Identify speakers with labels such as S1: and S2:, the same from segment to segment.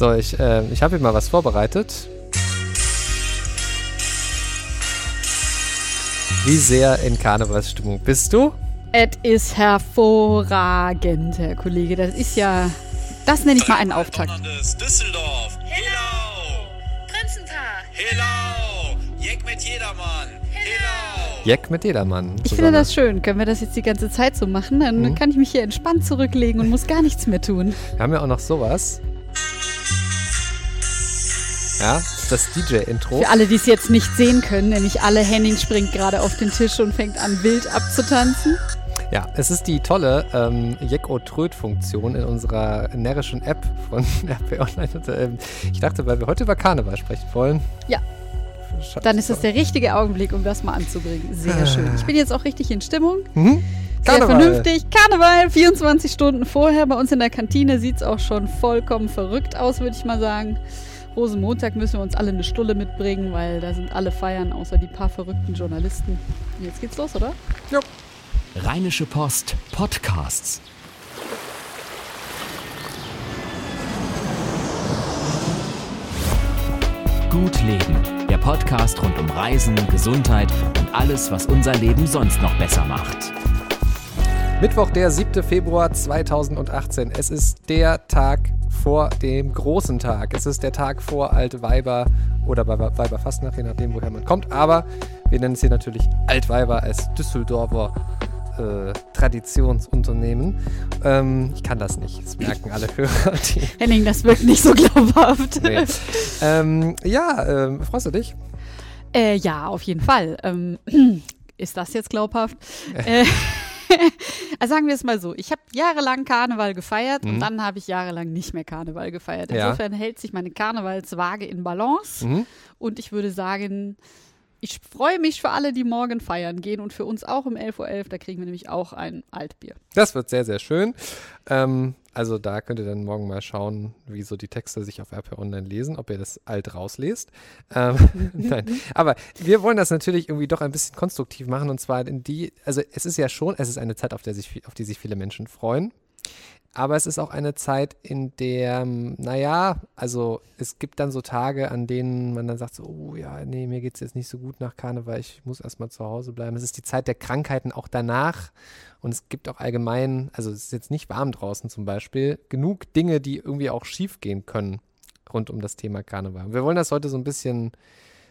S1: So, ich, äh, ich habe hier mal was vorbereitet. Wie sehr in Karnevalsstimmung bist du?
S2: Es ist hervorragend, Herr Kollege. Das ist ja, das nenne ich mal einen Auftakt.
S3: Düsseldorf. Hello. Prinzenpaar. Hello. Jeck mit jedermann. Hello.
S1: Jack mit Jedermann.
S2: Ich finde das schön. Können wir das jetzt die ganze Zeit so machen? Dann
S1: Mhm.
S2: kann ich mich hier entspannt zurücklegen und muss gar nichts mehr tun.
S1: Wir haben ja auch noch sowas. Ja, das ist das DJ-Intro.
S2: Für alle, die es jetzt nicht sehen können, nämlich alle, Henning springt gerade auf den Tisch und fängt an, wild abzutanzen.
S1: Ja, es ist die tolle ähm, Jeck-O-Tröd-Funktion in unserer närrischen App von RP Online. Ähm, ich dachte, weil wir heute über Karneval sprechen wollen.
S2: Ja. Dann ist das der richtige Augenblick, um das mal anzubringen. Sehr schön. Ich bin jetzt auch richtig in Stimmung.
S1: Mhm.
S2: Sehr
S1: Karneval.
S2: vernünftig. Karneval, 24 Stunden vorher. Bei uns in der Kantine sieht es auch schon vollkommen verrückt aus, würde ich mal sagen. Rosenmontag müssen wir uns alle eine Stulle mitbringen, weil da sind alle feiern, außer die paar verrückten Journalisten. Jetzt geht's los, oder?
S4: Rheinische Post Podcasts. Gut Leben, der Podcast rund um Reisen, Gesundheit und alles, was unser Leben sonst noch besser macht.
S1: Mittwoch, der 7. Februar 2018. Es ist der Tag vor dem großen Tag. Es ist der Tag vor Altweiber oder Weiber, Weiberfastnacht, je nachdem, woher man kommt. Aber wir nennen es hier natürlich Altweiber als Düsseldorfer äh, Traditionsunternehmen. Ähm, ich kann das nicht. Das merken alle Hörer. Die,
S2: Henning, das wirkt nicht so glaubhaft.
S1: nee. ähm, ja, ähm, freust du dich?
S2: Äh, ja, auf jeden Fall. Ähm, ist das jetzt glaubhaft? äh, also sagen wir es mal so, ich habe jahrelang Karneval gefeiert und dann habe ich jahrelang nicht mehr Karneval gefeiert.
S1: Mhm. Ja.
S2: Insofern hält sich meine Karnevalswaage in Balance
S1: Mhm.
S2: und ich würde sagen, ich freue mich für alle, die morgen feiern gehen und für uns auch um 11.11 Uhr, da kriegen wir nämlich auch ein Altbier.
S1: Das wird sehr, sehr schön. Ähm, also da könnt ihr dann morgen mal schauen, wie so die Texte sich auf RP Online lesen, ob ihr das alt rauslest. Ähm, nein, aber wir wollen das natürlich irgendwie doch ein bisschen konstruktiv machen und zwar in die, also es ist ja schon, es ist eine Zeit, auf, der sich, auf die sich viele Menschen freuen. Aber es ist auch eine Zeit, in der, ähm, naja, also es gibt dann so Tage, an denen man dann sagt, so, oh ja, nee, mir geht es jetzt nicht so gut nach Karneval, ich muss erstmal zu Hause bleiben. Es ist die Zeit der Krankheiten auch danach. Und es gibt auch allgemein, also es ist jetzt nicht warm draußen zum Beispiel, genug Dinge, die irgendwie auch schief gehen können rund um das Thema Karneval. Wir wollen das heute so ein bisschen,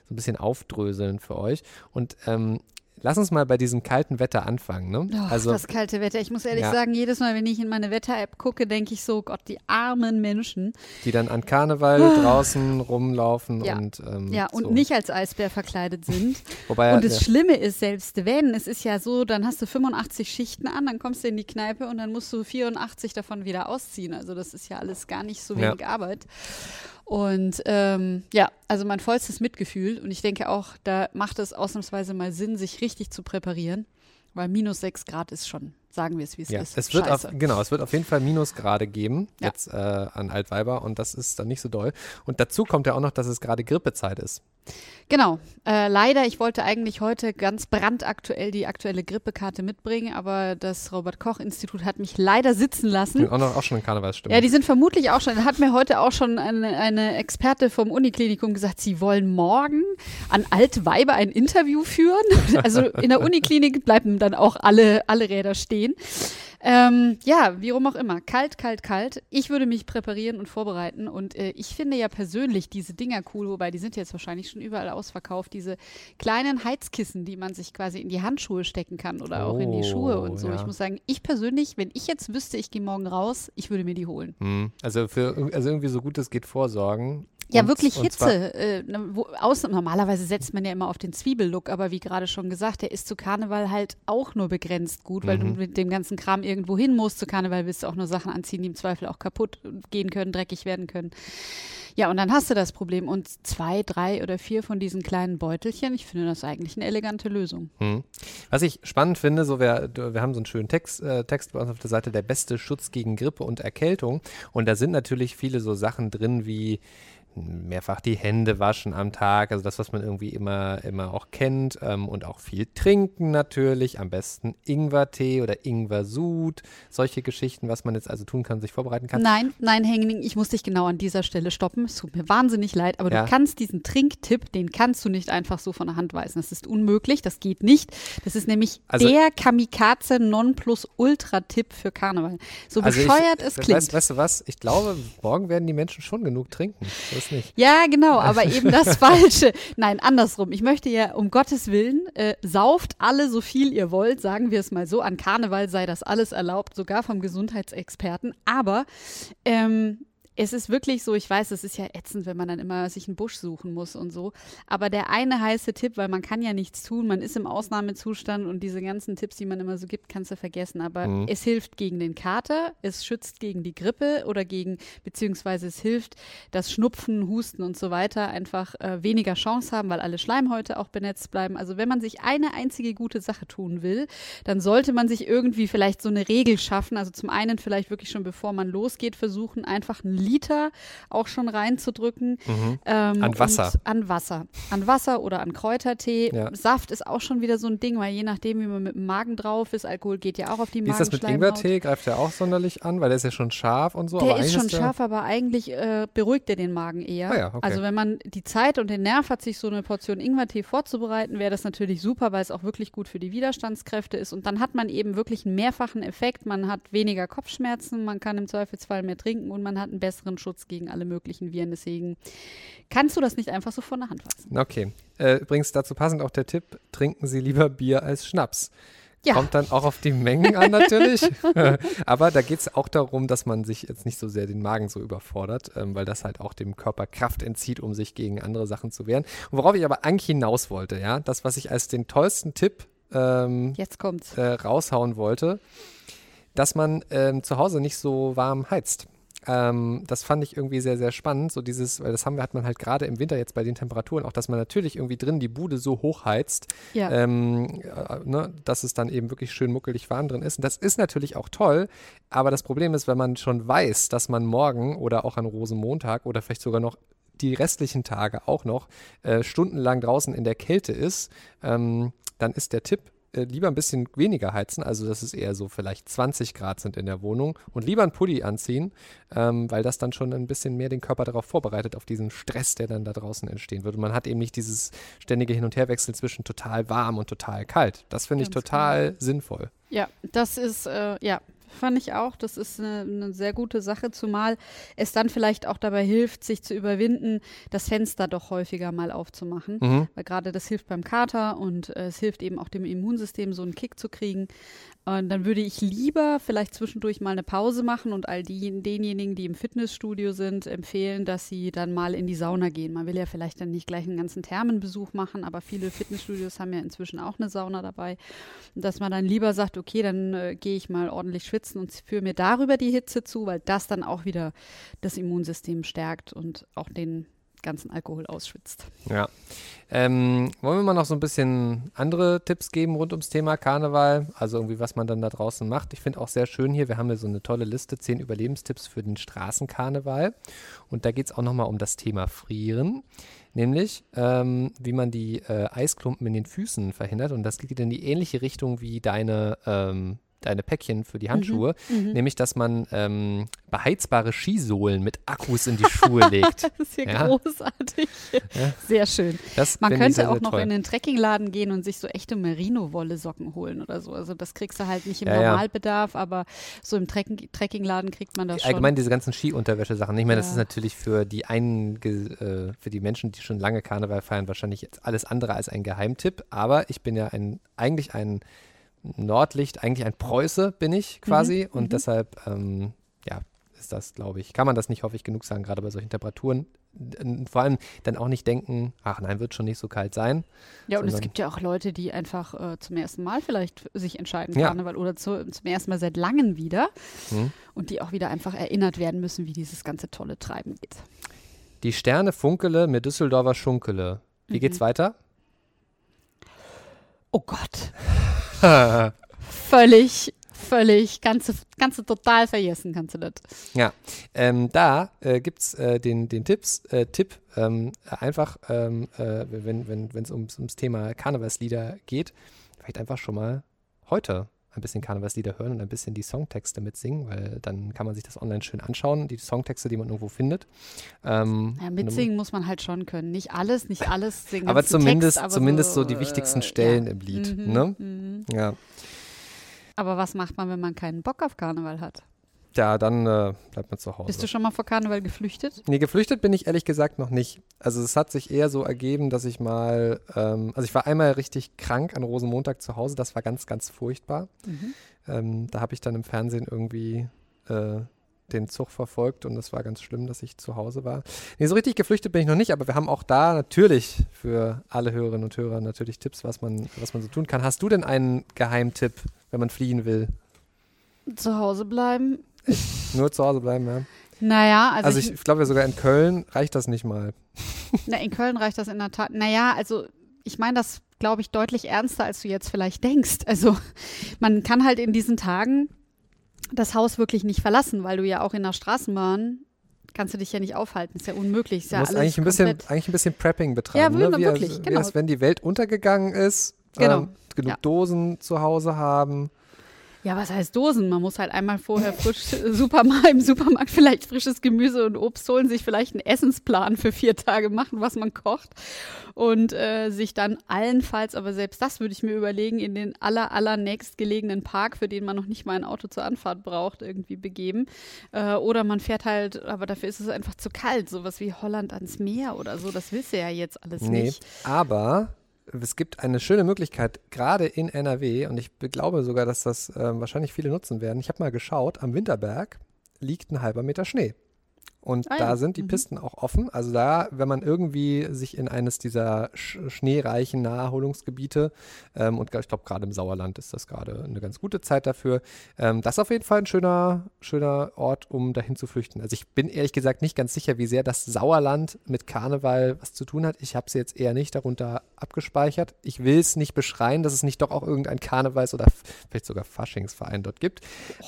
S1: so ein bisschen aufdröseln für euch. Und ähm, lass uns mal bei diesem kalten Wetter anfangen. Ne?
S2: Oh,
S1: also
S2: das kalte Wetter. Ich muss ehrlich
S1: Ja.
S2: sagen, jedes Mal, wenn ich in meine Wetter-App gucke, denke ich so, Gott, die armen Menschen.
S1: die dann an Karneval draußen rumlaufen
S2: Ah. Ja.
S1: und ähm,
S2: Ja, und
S1: so.
S2: nicht als Eisbär verkleidet sind.
S1: Wobei,
S2: Und das
S1: ja,
S2: Schlimme ist, selbst wenn, es ist ja so, dann hast du 85 Schichten an, dann kommst du in die Kneipe und dann musst du 84 davon wieder ausziehen. Also das ist ja alles gar nicht so wenig Arbeit. Und ähm, ja, also mein vollstes Mitgefühl. Und ich denke auch, da macht es ausnahmsweise mal Sinn, sich richtig zu präparieren. Weil minus 6 Grad ist schon, sagen wir es, wie es
S1: ja,
S2: ist.
S1: es wird auf, genau, es wird auf jeden Fall Minusgrade geben
S2: Ja.
S1: jetzt äh, an Altweiber und das ist dann nicht so doll. Und dazu kommt ja auch noch, dass es gerade Grippezeit ist.
S2: Genau. Äh, leider, ich wollte eigentlich heute ganz brandaktuell die aktuelle Grippekarte mitbringen, aber das Robert-Koch-Institut hat mich leider sitzen lassen.
S1: Bin auch, noch, auch schon in Karnevalsstimmung.
S2: Ja, die sind vermutlich auch schon, hat mir heute auch schon eine, eine Experte vom Uniklinikum gesagt, sie wollen morgen an Altweiber ein Interview führen. Also in der Uniklinik bleiben dann auch alle, alle Räder stehen. Ähm, ja, wie rum auch immer. Kalt, kalt, kalt. Ich würde mich präparieren und vorbereiten. Und äh, ich finde ja persönlich diese Dinger cool, wobei die sind jetzt wahrscheinlich schon überall ausverkauft. Diese kleinen Heizkissen, die man sich quasi in die Handschuhe stecken kann oder auch in die Schuhe
S1: Oh,
S2: und so.
S1: ja.
S2: Ich muss sagen, ich persönlich, wenn ich jetzt wüsste, ich gehe morgen raus, ich würde mir die holen.
S1: Hm. Also für also irgendwie so gut es geht vorsorgen.
S2: Ja,
S1: Und-
S2: wirklich
S1: und
S2: Hitze. Äh, ne, wo, aus, normalerweise setzt man ja immer auf den Zwiebellook, aber wie gerade schon gesagt, der ist zu Karneval halt auch nur begrenzt gut, weil
S1: Mhm.
S2: du mit dem ganzen Kram irgendwo hin musst. Zu Karneval willst du auch nur Sachen anziehen, die im Zweifel auch kaputt gehen können, dreckig werden können. Ja, und dann hast du das Problem. Und zwei, drei oder vier von diesen kleinen Beutelchen, ich finde das eigentlich eine elegante Lösung.
S1: Hm. Was ich spannend finde, so wir, wir haben so einen schönen Text, äh, Text bei uns auf der Seite, der beste Schutz gegen Grippe und Erkältung. Und da sind natürlich viele so Sachen drin wie mehrfach die Hände waschen am Tag, also das, was man irgendwie immer, immer auch kennt ähm, und auch viel trinken natürlich, am besten Ingwertee oder Ingwersud, solche Geschichten, was man jetzt also tun kann, sich vorbereiten kann.
S2: Nein, nein, Henning, ich muss dich genau an dieser Stelle stoppen. Es tut mir wahnsinnig leid, aber
S1: Ja.
S2: du kannst diesen Trinktipp, den kannst du nicht einfach so von der Hand weisen. Das ist unmöglich, das geht nicht. Das ist nämlich
S1: Also-
S2: der Kamikaze Nonplus-Ultra-Tipp für Karneval. So
S1: Also ich-
S2: bescheuert es klingt.
S1: Weißt, weißt du was? Ich glaube, morgen werden die Menschen schon genug trinken. Ist nicht.
S2: Ja, genau, aber eben das Falsche. Nein, andersrum. Ich möchte ja um Gottes Willen, äh, sauft alle so viel ihr wollt, sagen wir es mal so. An Karneval sei das alles erlaubt, sogar vom Gesundheitsexperten. Aber ähm, es ist wirklich so, ich weiß, es ist ja ätzend, wenn man dann immer sich einen Busch suchen muss und so. Aber der eine heiße Tipp, weil man kann ja nichts tun, man ist im Ausnahmezustand und diese ganzen Tipps, die man immer so gibt, kannst du vergessen. Aber
S1: Mhm.
S2: es hilft gegen den Kater, es schützt gegen die Grippe oder gegen, beziehungsweise es hilft, dass Schnupfen, Husten und so weiter einfach äh, weniger Chance haben, weil alle Schleimhäute auch benetzt bleiben. Also wenn man sich eine einzige gute Sache tun will, dann sollte man sich irgendwie vielleicht so eine Regel schaffen. Also zum einen vielleicht wirklich schon bevor man losgeht, versuchen, einfach einen Liter auch schon reinzudrücken. Ähm,
S1: Mhm. An Wasser.
S2: An Wasser. An Wasser oder an Kräutertee.
S1: Ja.
S2: Saft ist auch schon wieder so ein Ding, weil je nachdem, wie man mit dem Magen drauf ist, Alkohol geht ja auch auf die
S1: Wie ist das mit. Ingwertee? Greift der auch sonderlich an? Weil der ist ja schon scharf und so.
S2: Der ist schon
S1: der-
S2: scharf, aber eigentlich äh, beruhigt er den Magen eher.
S1: Ah ja, okay.
S2: Also wenn man die Zeit und den Nerv hat, sich so eine Portion Ingwertee vorzubereiten, wäre das natürlich super, weil es auch wirklich gut für die Widerstandskräfte ist. Und dann hat man eben wirklich einen mehrfachen Effekt. Man hat weniger Kopfschmerzen, man kann im Zweifelsfall mehr trinken und man hat einen besseren Schutz gegen alle möglichen Viren. Deswegen kannst du das nicht einfach so von der Hand fassen.
S1: Okay. Äh, übrigens dazu passend auch der Tipp, trinken Sie lieber Bier als Schnaps.
S2: Ja.
S1: Kommt dann auch auf die Mengen an natürlich. Aber da geht es auch darum, dass man sich jetzt nicht so sehr den Magen so überfordert, ähm, weil das halt auch dem Körper Kraft entzieht, um sich gegen andere Sachen zu wehren. Und worauf ich aber eigentlich hinaus wollte, ja, das, was ich als den tollsten Tipp ähm,
S2: Jetzt kommt's.
S1: äh, raushauen wollte, dass man ähm, zu Hause nicht so warm heizt. Ähm, das fand ich irgendwie sehr, sehr spannend. So dieses, weil das haben wir, hat man halt gerade im Winter jetzt bei den Temperaturen auch, dass man natürlich irgendwie drin die Bude so hoch heizt,
S2: Ja.
S1: ähm, äh, ne, dass es dann eben wirklich schön muckelig warm drin ist. Und das ist natürlich auch toll, aber das Problem ist, wenn man schon weiß, dass man morgen oder auch an Rosenmontag oder vielleicht sogar noch die restlichen Tage auch noch äh, stundenlang draußen in der Kälte ist, ähm, dann ist der Tipp, äh, lieber ein bisschen weniger heizen, also dass es eher so vielleicht 20 Grad sind in der Wohnung und lieber einen Pulli anziehen, ähm, weil das dann schon ein bisschen mehr den Körper darauf vorbereitet, auf diesen Stress, der dann da draußen entstehen wird. Und man hat eben nicht dieses ständige Hin- und Herwechsel zwischen total warm und total kalt. Das finde ich total sinnvoll.
S2: Ja, das ist, äh, ja, fand ich auch. Das ist eine, eine sehr gute Sache, zumal es dann vielleicht auch dabei hilft, sich zu überwinden, das Fenster doch häufiger mal aufzumachen.
S1: Mhm.
S2: Weil gerade das hilft beim Kater und äh, es hilft eben auch dem Immunsystem, so einen Kick zu kriegen. Und dann würde ich lieber vielleicht zwischendurch mal eine Pause machen und all die, denjenigen, die im Fitnessstudio sind, empfehlen, dass sie dann mal in die Sauna gehen. Man will ja vielleicht dann nicht gleich einen ganzen Thermenbesuch machen, aber viele Fitnessstudios haben ja inzwischen auch eine Sauna dabei. Und dass man dann lieber sagt, okay, dann äh, gehe ich mal ordentlich schwitzen und führe mir darüber die Hitze zu, weil das dann auch wieder das Immunsystem stärkt und auch den ganzen Alkohol ausschwitzt.
S1: Ja. Ähm, wollen wir mal noch so ein bisschen andere Tipps geben rund ums Thema Karneval? Also irgendwie, was man dann da draußen macht. Ich finde auch sehr schön hier, wir haben hier so eine tolle Liste, zehn Überlebenstipps für den Straßenkarneval. Und da geht es auch nochmal um das Thema Frieren. Nämlich, ähm, wie man die äh, Eisklumpen in den Füßen verhindert. Und das geht in die ähnliche Richtung wie deine, ähm, deine Päckchen für die Handschuhe. Nämlich, dass man ähm, beheizbare Skisohlen mit Akkus in die Schuhe legt.
S2: Das ist hier
S1: Ja.
S2: großartig. Sehr schön.
S1: Das
S2: Man könnte
S1: sehr,
S2: auch
S1: sehr
S2: noch
S1: toll.
S2: in den Trekkingladen gehen und sich so echte Merino-Wolle-Socken holen oder so. Also das kriegst du halt nicht im
S1: Ja.
S2: Normalbedarf, aber so im Trekking Trekkingladen kriegt man das schon.
S1: Allgemein diese ganzen Skiunterwäsche-Sachen. Ich meine, das ist natürlich für die einen, äh, für die Menschen, die schon lange Karneval feiern, wahrscheinlich jetzt alles andere als ein Geheimtipp. Aber ich bin ja ein, eigentlich ein Nordlicht, eigentlich ein Preuße bin ich quasi. und deshalb, ähm, ja, ist das, glaube ich, kann man das nicht häufig genug sagen, gerade bei solchen Temperaturen. Vor allem dann auch nicht denken, ach nein, wird schon nicht so kalt sein.
S2: Ja, und es gibt ja auch Leute, die einfach äh, zum ersten Mal vielleicht sich entscheiden,
S1: Ja.
S2: Karneval oder zu, zum ersten Mal seit langem wieder
S1: Hm.
S2: und die auch wieder einfach erinnert werden müssen, wie dieses ganze tolle Treiben geht.
S1: Die Sterne funkele, mir Düsseldorfer Schunkele. Wie
S2: Mhm.
S1: geht's weiter?
S2: Oh Gott. völlig, völlig, kannst du total vergessen, kannst du das.
S1: Ja, ähm, da äh, gibt es äh, den, den Tipps, äh, Tipp, ähm, einfach, ähm, äh, wenn es wenn, ums, ums Thema Karnevalslieder geht, vielleicht einfach schon mal heute ein bisschen Karnevalslieder hören und ein bisschen die Songtexte mitsingen, weil dann kann man sich das online schön anschauen, die Songtexte, die man irgendwo findet. Ähm,
S2: Ja, mitsingen muss man halt schon können. Nicht alles, nicht alles singen.
S1: aber zumindest,
S2: Text, aber
S1: zumindest so,
S2: so,
S1: die wichtigsten
S2: äh,
S1: Stellen
S2: ja.
S1: im Lied.
S2: Mhm,
S1: Ne?
S2: mhm.
S1: Ja.
S2: Aber was macht man, wenn man keinen Bock auf Karneval hat?
S1: Ja, dann äh, bleibt man zu Hause.
S2: Bist du schon mal vor Karneval geflüchtet?
S1: Nee, geflüchtet bin ich ehrlich gesagt noch nicht. Also es hat sich eher so ergeben, dass ich mal, ähm, also ich war einmal richtig krank an Rosenmontag zu Hause, das war ganz, ganz furchtbar.
S2: Mhm.
S1: Ähm, da habe ich dann im Fernsehen irgendwie äh, den Zug verfolgt und das war ganz schlimm, dass ich zu Hause war. Nee, so richtig geflüchtet bin ich noch nicht, aber wir haben auch da natürlich für alle Hörerinnen und Hörer natürlich Tipps, was man, was man so tun kann. Hast du denn einen Geheimtipp, wenn man fliehen will?
S2: Zu Hause bleiben?
S1: Nur zu Hause bleiben, ja.
S2: Naja, also,
S1: Also
S2: ich,
S1: ich glaube ja sogar in Köln reicht das nicht mal.
S2: na, in Köln reicht das in der Tat. Naja, also ich meine das, glaube ich, deutlich ernster, als du jetzt vielleicht denkst. Also man kann halt in diesen Tagen das Haus wirklich nicht verlassen, weil du ja auch in der Straßenbahn kannst du dich ja nicht aufhalten. Ist ja unmöglich. Ist
S1: Du
S2: ja
S1: musst
S2: alles
S1: eigentlich ein, bisschen, eigentlich ein bisschen Prepping betreiben.
S2: Ja,
S1: ne? wie,
S2: wirklich,
S1: als,
S2: genau.
S1: als wenn die Welt untergegangen ist.
S2: Genau.
S1: Ähm, genug
S2: Ja.
S1: Dosen zu Hause haben.
S2: Ja, was heißt Dosen? Man muss halt einmal vorher frisch Supermarkt, im Supermarkt vielleicht frisches Gemüse und Obst holen, sich vielleicht einen Essensplan für vier Tage machen, was man kocht und äh, sich dann allenfalls, aber selbst das würde ich mir überlegen, in den aller, aller nächstgelegenen Park, für den man noch nicht mal ein Auto zur Anfahrt braucht, irgendwie begeben. Äh, oder man fährt halt, aber dafür ist es einfach zu kalt, sowas wie Holland ans Meer oder so, das willst du ja jetzt alles
S1: Nee,
S2: nicht.
S1: aber es gibt eine schöne Möglichkeit, gerade in NRW, und ich glaube sogar, dass das ähm, wahrscheinlich viele nutzen werden. Ich habe mal geschaut, am Winterberg liegt ein halber Meter Schnee. Und
S2: Ah
S1: da
S2: ja,
S1: sind die
S2: mhm.
S1: Pisten auch offen. Also da, wenn man irgendwie sich in eines dieser sch schneereichen Naherholungsgebiete, ähm, und ich glaube gerade im Sauerland ist das gerade eine ganz gute Zeit dafür, ähm, das ist auf jeden Fall ein schöner, schöner Ort, um dahin zu flüchten. Also ich bin ehrlich gesagt nicht ganz sicher, wie sehr das Sauerland mit Karneval was zu tun hat. Ich habe es jetzt eher nicht darunter abgespeichert. Ich will es nicht beschreien, dass es nicht doch auch irgendein Karnevals- oder vielleicht sogar Faschingsverein dort gibt.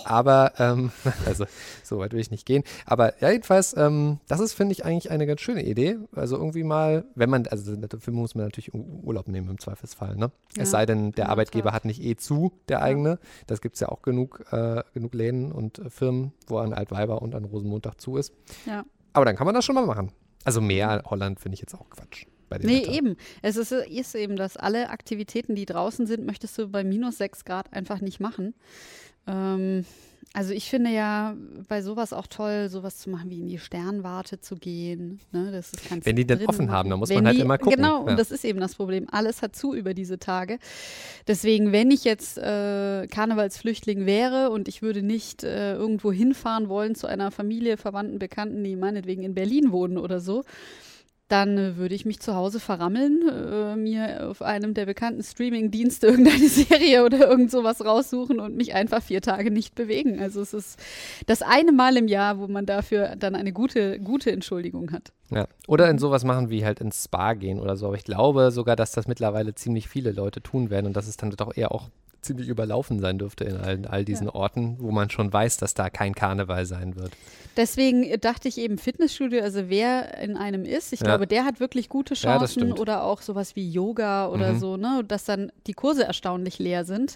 S1: Aber, ähm, also so weit will ich nicht gehen. Aber ja, jedenfalls, ähm, das ist, finde ich, eigentlich eine ganz schöne Idee. Also irgendwie mal, wenn man, also dafür muss man natürlich Urlaub nehmen im Zweifelsfall, ne?
S2: Ja,
S1: es sei denn, der Arbeitgeber hat nicht eh zu, der eigene. Das gibt es ja auch genug, äh, genug Läden und äh, Firmen, wo an Altweiber und an Rosenmontag zu ist.
S2: Ja.
S1: Aber dann kann man das schon mal machen. Also mehr Holland finde ich jetzt auch Quatsch.
S2: Nee,
S1: Wetter.
S2: eben. Es ist, ist eben, dass alle Aktivitäten, die draußen sind, möchtest du bei minus 6 Grad einfach nicht machen. Ähm, also ich finde ja bei sowas auch toll, sowas zu machen, wie in die Sternwarte zu gehen. Ne? Das ist, kannst
S1: Wenn die denn offen haben, dann muss
S2: Wenn
S1: man halt
S2: die,
S1: immer gucken.
S2: Genau,
S1: Ja.
S2: und das ist eben das Problem. Alles hat zu über diese Tage. Deswegen, wenn ich jetzt äh, Karnevalsflüchtling wäre und ich würde nicht äh, irgendwo hinfahren wollen zu einer Familie, Verwandten, Bekannten, die meinetwegen in Berlin wohnen oder so, dann äh, würde ich mich zu Hause verrammeln, äh, mir auf einem der bekannten Streaming-Dienste irgendeine Serie oder irgend sowas raussuchen und mich einfach vier Tage nicht bewegen. Also es ist das eine Mal im Jahr, wo man dafür dann eine gute, gute Entschuldigung hat.
S1: Ja. Oder in sowas machen wie halt ins Spa gehen oder so. Aber ich glaube sogar, dass das mittlerweile ziemlich viele Leute tun werden und dass es dann doch eher auch ziemlich überlaufen sein dürfte in all, all diesen Orten, wo man schon weiß, dass da kein Karneval sein wird.
S2: Deswegen dachte ich eben Fitnessstudio, also wer in einem ist, ich
S1: Ja.
S2: glaube, der hat wirklich gute
S1: Ja,
S2: Chancen
S1: stimmt.
S2: oder auch sowas wie Yoga oder
S1: Mhm.
S2: so, ne, dass dann die Kurse erstaunlich leer sind.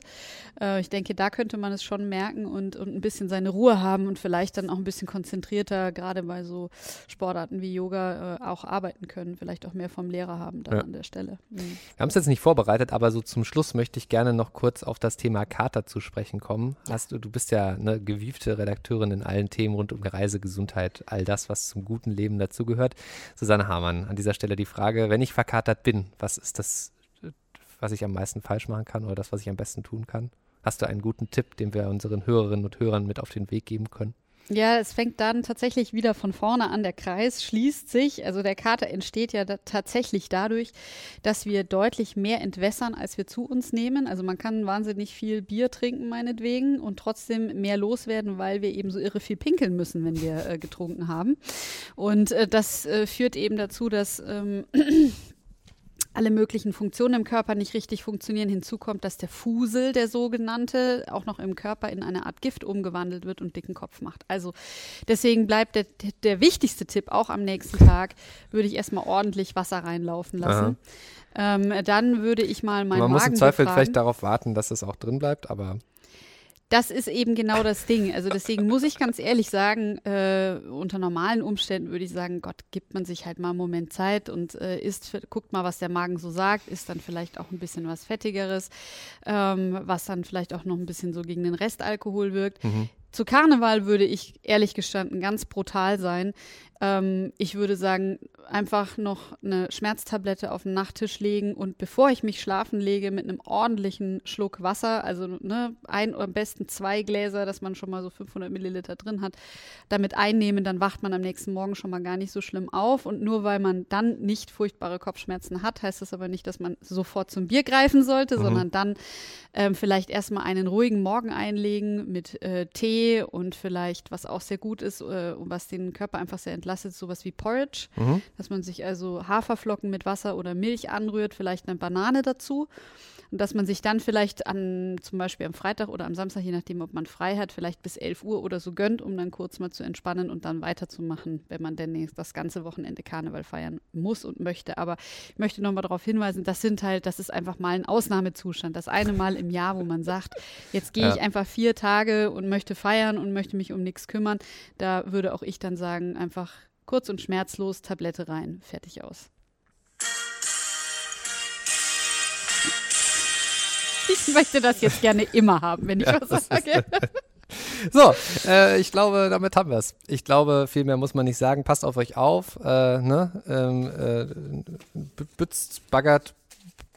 S2: Äh, ich denke, da könnte man es schon merken und, und ein bisschen seine Ruhe haben und vielleicht dann auch ein bisschen konzentrierter, gerade bei so Sportarten wie Yoga, äh, auch arbeiten können, vielleicht auch mehr vom Lehrer haben dann
S1: Ja.
S2: an der Stelle. Mhm.
S1: Wir haben es jetzt nicht vorbereitet, aber so zum Schluss möchte ich gerne noch kurz auf das Thema Kater zu sprechen kommen. Hast du, du bist ja eine gewiefte Redakteurin in allen Themen rund um Reise, Gesundheit, all das, was zum guten Leben dazugehört. Susanne Hamann, an dieser Stelle die Frage, wenn ich verkatert bin, was ist das, was ich am meisten falsch machen kann oder das, was ich am besten tun kann? Hast du einen guten Tipp, den wir unseren Hörerinnen und Hörern mit auf den Weg geben können?
S2: Ja, es fängt dann tatsächlich wieder von vorne an. Der Kreis schließt sich. Also der Kater entsteht ja da tatsächlich dadurch, dass wir deutlich mehr entwässern, als wir zu uns nehmen. Also man kann wahnsinnig viel Bier trinken, meinetwegen, und trotzdem mehr loswerden, weil wir eben so irre viel pinkeln müssen, wenn wir äh, getrunken haben. Und äh, das äh, führt eben dazu, dass ähm, alle möglichen Funktionen im Körper nicht richtig funktionieren. Hinzu kommt, dass der Fusel, der sogenannte, auch noch im Körper in eine Art Gift umgewandelt wird und dicken Kopf macht. Also deswegen bleibt der, der wichtigste Tipp auch am nächsten Tag, würde ich erstmal ordentlich Wasser reinlaufen lassen. Ähm, dann würde ich mal meinen
S1: Man muss
S2: Magen
S1: im Zweifel
S2: befragen.
S1: vielleicht darauf warten, dass es auch drin bleibt, aber
S2: Das ist eben genau das Ding. Also deswegen muss ich ganz ehrlich sagen, äh, unter normalen Umständen würde ich sagen, Gott, gibt man sich halt mal einen Moment Zeit und äh, isst, guckt mal, was der Magen so sagt, isst dann vielleicht auch ein bisschen was Fettigeres, ähm, was dann vielleicht auch noch ein bisschen so gegen den Restalkohol wirkt. Zu Karneval würde ich ehrlich gestanden ganz brutal sein. Ähm, ich würde sagen, einfach noch eine Schmerztablette auf den Nachttisch legen und bevor ich mich schlafen lege, mit einem ordentlichen Schluck Wasser, also ne, ein oder am besten zwei Gläser, dass man schon mal so 500 Milliliter drin hat, damit einnehmen, dann wacht man am nächsten Morgen schon mal gar nicht so schlimm auf. Und nur weil man dann nicht furchtbare Kopfschmerzen hat, heißt das aber nicht, dass man sofort zum Bier greifen sollte, sondern dann ähm, vielleicht erstmal einen ruhigen Morgen einlegen mit äh, Tee und vielleicht, was auch sehr gut ist äh, und was den Körper einfach sehr entlastet, sowas wie Porridge, dass man sich also Haferflocken mit Wasser oder Milch anrührt, vielleicht eine Banane dazu. Und dass man sich dann vielleicht an, zum Beispiel am Freitag oder am Samstag, je nachdem, ob man frei hat, vielleicht bis 11 Uhr oder so gönnt, um dann kurz mal zu entspannen und dann weiterzumachen, wenn man denn das ganze Wochenende Karneval feiern muss und möchte. Aber ich möchte nochmal darauf hinweisen, das sind halt, das ist einfach mal ein Ausnahmezustand. Das eine Mal im Jahr, wo man sagt, jetzt gehe ich
S1: Ja.
S2: einfach vier Tage und möchte feiern und möchte mich um nichts kümmern. Da würde auch ich dann sagen, einfach kurz und schmerzlos, Tablette rein, fertig aus. Ich möchte das jetzt gerne immer haben, wenn ich was sage.
S1: So, äh, ich glaube, damit haben wir es. Ich glaube, viel mehr muss man nicht sagen. Passt auf euch auf. Äh, ne? ähm, äh, bützt, baggert,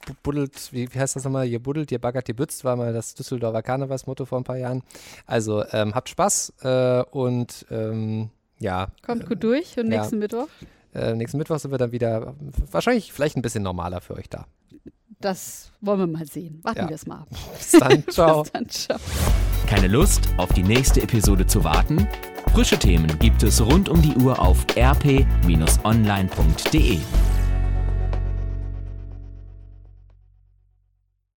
S1: bu- buddelt, wie, heißt das nochmal? Ihr buddelt, ihr baggert, ihr bützt, war mal das Düsseldorfer Karnevalsmotto vor ein paar Jahren. Also ähm, habt Spaß äh, und ähm, ja,
S2: Kommt gut durch und
S1: Ja.
S2: nächsten Mittwoch.
S1: äh, nächsten Mittwoch sind wir dann wieder wahrscheinlich vielleicht ein bisschen normaler für euch da.
S2: Das wollen wir mal sehen. Warten
S1: Ja.
S2: wir es mal ab.
S1: Bis dann, ciao.
S2: Bis dann, ciao.
S4: Keine Lust, auf die nächste Episode zu warten? Frische Themen gibt es rund um die Uhr auf rp-online.de.